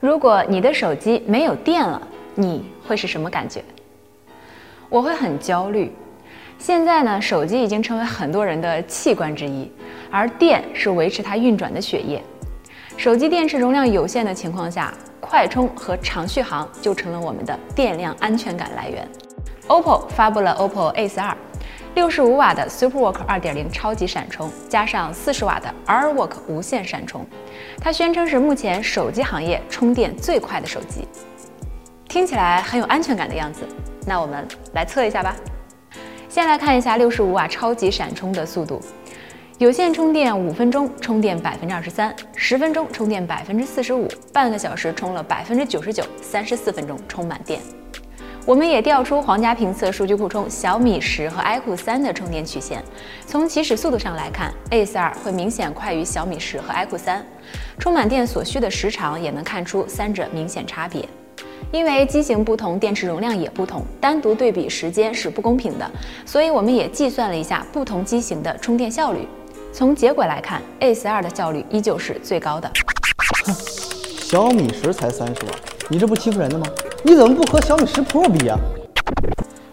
如果你的手机没有电了，你会是什么感觉？我会很焦虑。现在呢，手机已经成为很多人的器官之一，而电是维持它运转的血液。手机电池容量有限的情况下，快充和长续航就成了我们的电量安全感来源。OPPO 发布了 OPPO Ace 2。六十五瓦的 SuperWork 二点零超级闪充，加上四十瓦的 RWork 无线闪充，它宣称是目前手机行业充电最快的手机，听起来很有安全感的样子。那我们来测一下吧。先来看一下六十五瓦超级闪充的速度，有线充电五分钟充电百分之二十三，十分钟充电百分之四十五，半个小时充了百分之九十九，三十四分钟充满电。我们也调出皇家评测数据库中小米十和 iQOO 三的充电曲线。从起始速度上来看，Ace 二会明显快于小米十和 iQOO 三。充满电所需的时长也能看出三者明显差别。因为机型不同，电池容量也不同，单独对比时间是不公平的。所以我们也计算了一下不同机型的充电效率。从结果来看，Ace 二的效率依旧是最高的。哼，小米十才三十瓦，你这不欺负人的吗？你怎么不和小米十 Pro 比啊？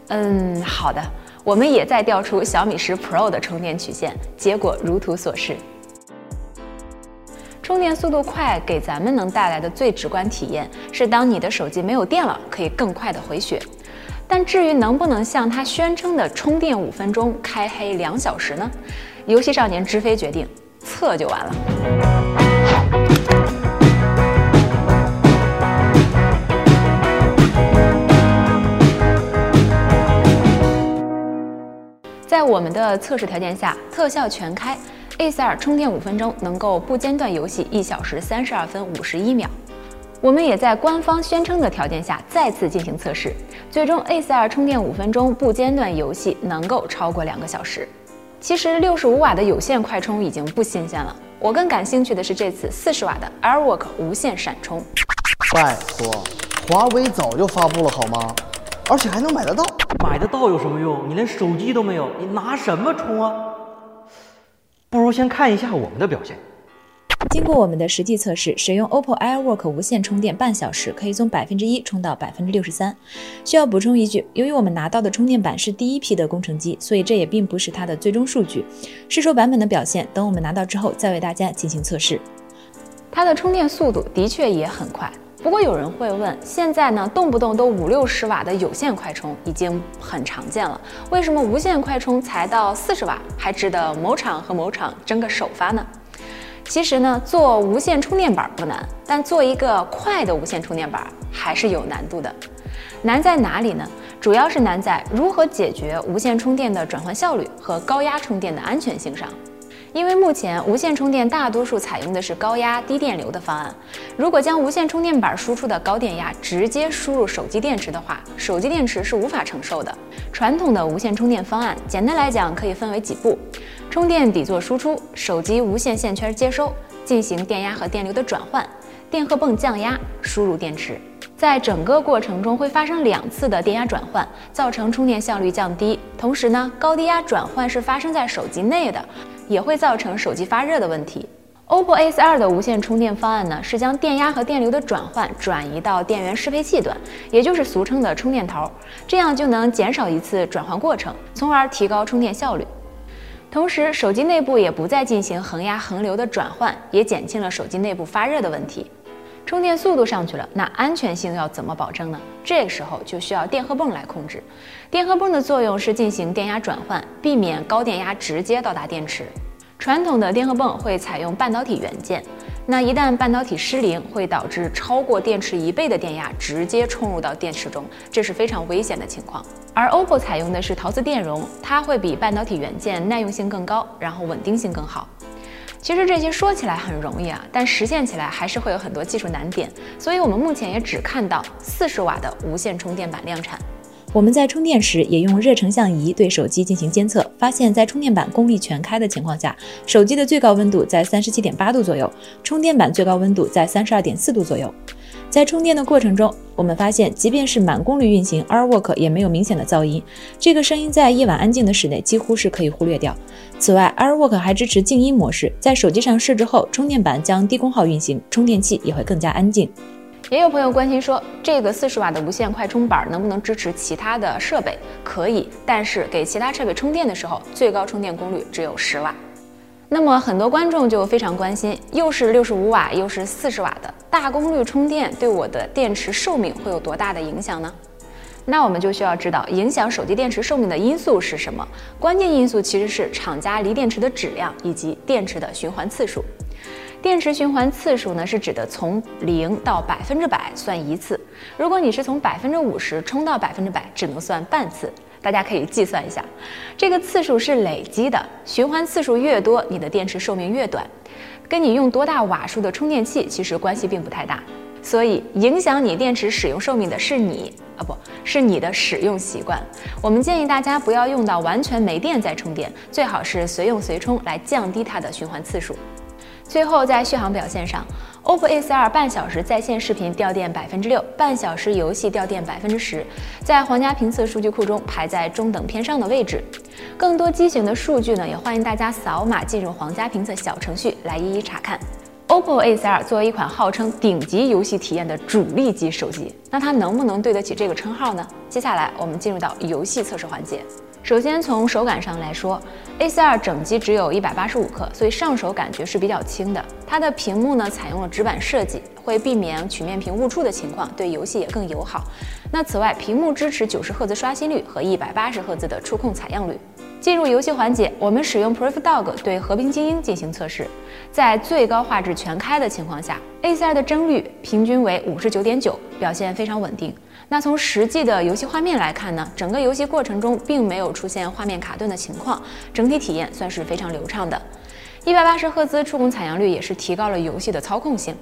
嗯，好的，我们也在调出小米十 Pro 的充电曲线，结果如图所示。充电速度快给咱们能带来的最直观体验是，当你的手机没有电了，可以更快的回血。但至于能不能像它宣称的充电五分钟开黑两小时呢？游戏少年知飞决定测就完了。我们的测试条件下，特效全开，Ace 2充电五分钟能够不间断游戏一小时三十二分五十一秒。我们也在官方宣称的条件下再次进行测试，最终 Ace 2充电五分钟不间断游戏能够超过两个小时。其实六十五瓦的有线快充已经不新鲜了，我更感兴趣的是这次四十瓦的 AirWork 无线闪充。拜托，华为早就发布了好吗？而且还能买得到，买得到有什么用？你连手机都没有，你拿什么充啊？不如先看一下我们的表现。经过我们的实际测试，使用 OPPO AirWork 无线充电半小时，可以从百分之一充到百分之六十三。需要补充一句，由于我们拿到的充电板是第一批的工程机，所以这也并不是它的最终数据。试售版本的表现，等我们拿到之后再为大家进行测试。它的充电速度的确也很快。不过有人会问，现在呢，动不动都五六十瓦的有线快充已经很常见了，为什么无线快充才到四十瓦还值得某厂和某厂争个首发呢？其实呢，做无线充电板不难，但做一个快的无线充电板还是有难度的。难在哪里呢？主要是难在如何解决无线充电的转换效率和高压充电的安全性上。因为目前无线充电大多数采用的是高压低电流的方案，如果将无线充电板输出的高电压直接输入手机电池的话，手机电池是无法承受的。传统的无线充电方案，简单来讲可以分为几步：充电底座输出，手机无线线圈接收，进行电压和电流的转换，电荷泵降压，输入电池。在整个过程中会发生两次的电压转换，造成充电效率降低。同时呢，高低压转换是发生在手机内的。也会造成手机发热的问题。OPPO Ace 2的无线充电方案呢，是将电压和电流的转换转移到电源适配器端，也就是俗称的充电头，这样就能减少一次转换过程，从而提高充电效率。同时，手机内部也不再进行恒压恒流的转换，也减轻了手机内部发热的问题。充电速度上去了，那安全性要怎么保证呢？这个时候就需要电荷泵来控制。电荷泵的作用是进行电压转换，避免高电压直接到达电池。传统的电荷泵会采用半导体元件，那一旦半导体失灵，会导致超过电池一倍的电压直接冲入到电池中，这是非常危险的情况。而 OPPO 采用的是陶瓷电容，它会比半导体元件耐用性更高，然后稳定性更好。其实这些说起来很容易啊，但实现起来还是会有很多技术难点，所以我们目前也只看到四十瓦的无线充电板量产。我们在充电时也用热成像仪对手机进行监测，发现，在充电板功率全开的情况下，手机的最高温度在三十七点八度左右，充电板最高温度在三十二点四度左右。在充电的过程中，我们发现，即便是满功率运行，AirWork 也没有明显的噪音。这个声音在夜晚安静的室内几乎是可以忽略掉。此外，AirWork 还支持静音模式，在手机上设置后，充电板将低功耗运行，充电器也会更加安静。也有朋友关心说，这个四十瓦的无线快充板能不能支持其他的设备？可以，但是给其他设备充电的时候，最高充电功率只有十瓦。那么很多观众就非常关心，又是六十五瓦，又是四十瓦的大功率充电，对我的电池寿命会有多大的影响呢？那我们就需要知道，影响手机电池寿命的因素是什么？关键因素其实是厂家锂电池的质量以及电池的循环次数。电池循环次数呢，是指的从零到百分之百算一次。如果你是从百分之五十充到百分之百，只能算半次。大家可以计算一下，这个次数是累积的，循环次数越多，你的电池寿命越短，跟你用多大瓦数的充电器其实关系并不太大。所以，影响你电池使用寿命的是你啊，不是你的使用习惯。我们建议大家不要用到完全没电再充电，最好是随用随充来降低它的循环次数。最后，在续航表现上，OPPO A42 半小时在线视频掉电百分之六，半小时游戏掉电百分之十，在皇家评测数据库中排在中等偏上的位置。更多机型的数据呢，也欢迎大家扫码进入皇家评测小程序来一一查看。OPPO A42 作为一款号称顶级游戏体验的主力级手机，那它能不能对得起这个称号呢？接下来我们进入到游戏测试环节。首先从手感上来说，A42 整机只有一百八十五克，所以上手感觉是比较轻的。它的屏幕呢采用了直板设计，会避免曲面屏误触的情况，对游戏也更友好。那此外，屏幕支持九十赫兹刷新率和一百八十赫兹的触控采样率。进入游戏环节，我们使用 ProfDog 对《和平精英》进行测试，在最高画质全开的情况下，A42 的帧率平均为五十九点九，表现非常稳定。那从实际的游戏画面来看呢，整个游戏过程中并没有出现画面卡顿的情况，整体体验算是非常流畅的。一百八十赫兹触控采样率也是提高了游戏的操控性。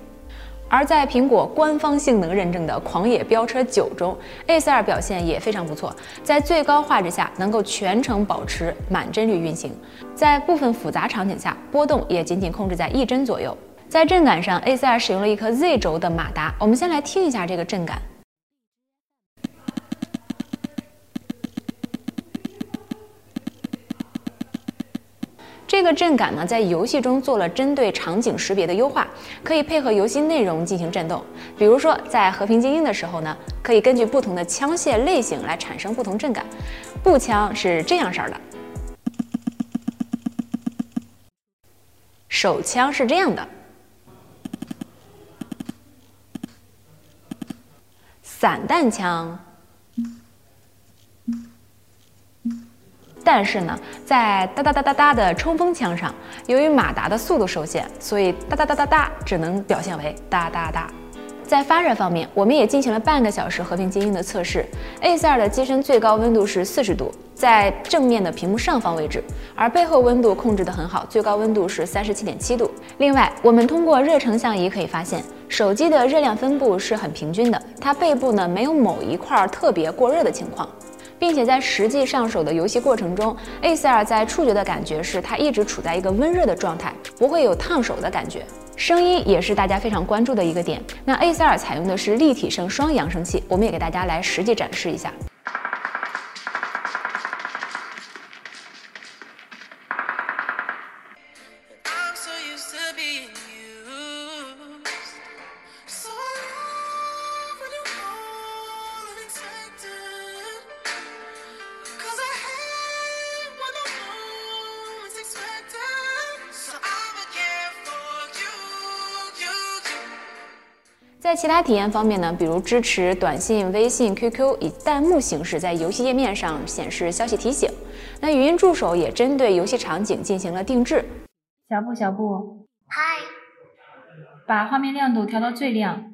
而在苹果官方性能认证的《狂野飙车九》中，A42 表现也非常不错，在最高画质下能够全程保持满帧率运行，在部分复杂场景下波动也仅仅控制在一帧左右。在震感上，A42 使用了一颗 Z 轴的马达，我们先来听一下这个震感。这个震感呢，在游戏中做了针对场景识别的优化，可以配合游戏内容进行震动。比如说，在和平精英的时候呢，可以根据不同的枪械类型来产生不同震感。步枪是这样式儿的，手枪是这样的，散弹枪。但是呢，在哒哒哒哒哒的冲锋枪上，由于马达的速度受限，所以哒哒哒哒哒只能表现为哒哒哒。在发热方面，我们也进行了半个小时和平精英的测试。A42 的机身最高温度是四十度，在正面的屏幕上方位置，而背后温度控制得很好，最高温度是三十七点七度。另外，我们通过热成像仪可以发现，手机的热量分布是很平均的，它背部呢没有某一块特别过热的情况。并且在实际上手的游戏过程中，A42 在触觉的感觉是它一直处在一个温热的状态，不会有烫手的感觉。声音也是大家非常关注的一个点。那 A42 采用的是立体声双扬声器，我们也给大家来实际展示一下。在其他体验方面呢，比如支持短信、微信、QQ 以弹幕形式在游戏页面上显示消息提醒。那语音助手也针对游戏场景进行了定制。小布，小布，嗨，把画面亮度调到最亮。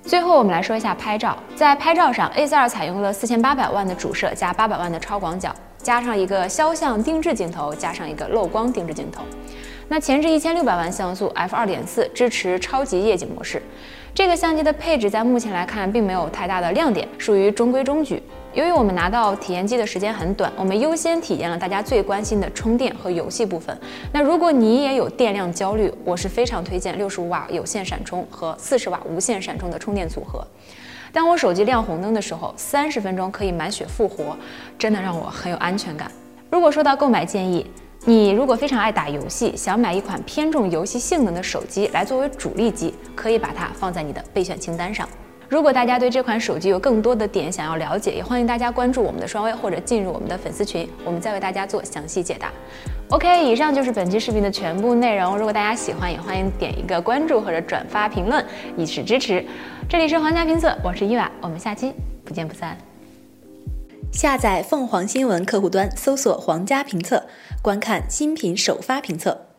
最后，我们来说一下拍照。在拍照上，A42 采用了四千八百万的主摄加八百万的超广角，加上一个肖像定制镜头，加上一个漏光定制镜头。那前置一千六百万像素，f 二点四，支持超级夜景模式。这个相机的配置在目前来看并没有太大的亮点，属于中规中矩。由于我们拿到体验机的时间很短，我们优先体验了大家最关心的充电和游戏部分。那如果你也有电量焦虑，我是非常推荐六十五瓦有线闪充和四十瓦无线闪充的充电组合。当我手机亮红灯的时候，三十分钟可以满血复活，真的让我很有安全感。如果说到购买建议，你如果非常爱打游戏，想买一款偏重游戏性能的手机来作为主力机，可以把它放在你的备选清单上。如果大家对这款手机有更多的点想要了解，也欢迎大家关注我们的双微或者进入我们的粉丝群，我们再为大家做详细解答。OK，以上就是本期视频的全部内容。如果大家喜欢，也欢迎点一个关注或者转发评论，以示支持。这里是皇家评测，我是伊娃，我们下期不见不散。下载凤凰新闻客户端，搜索“皇家评测”，观看新品首发评测。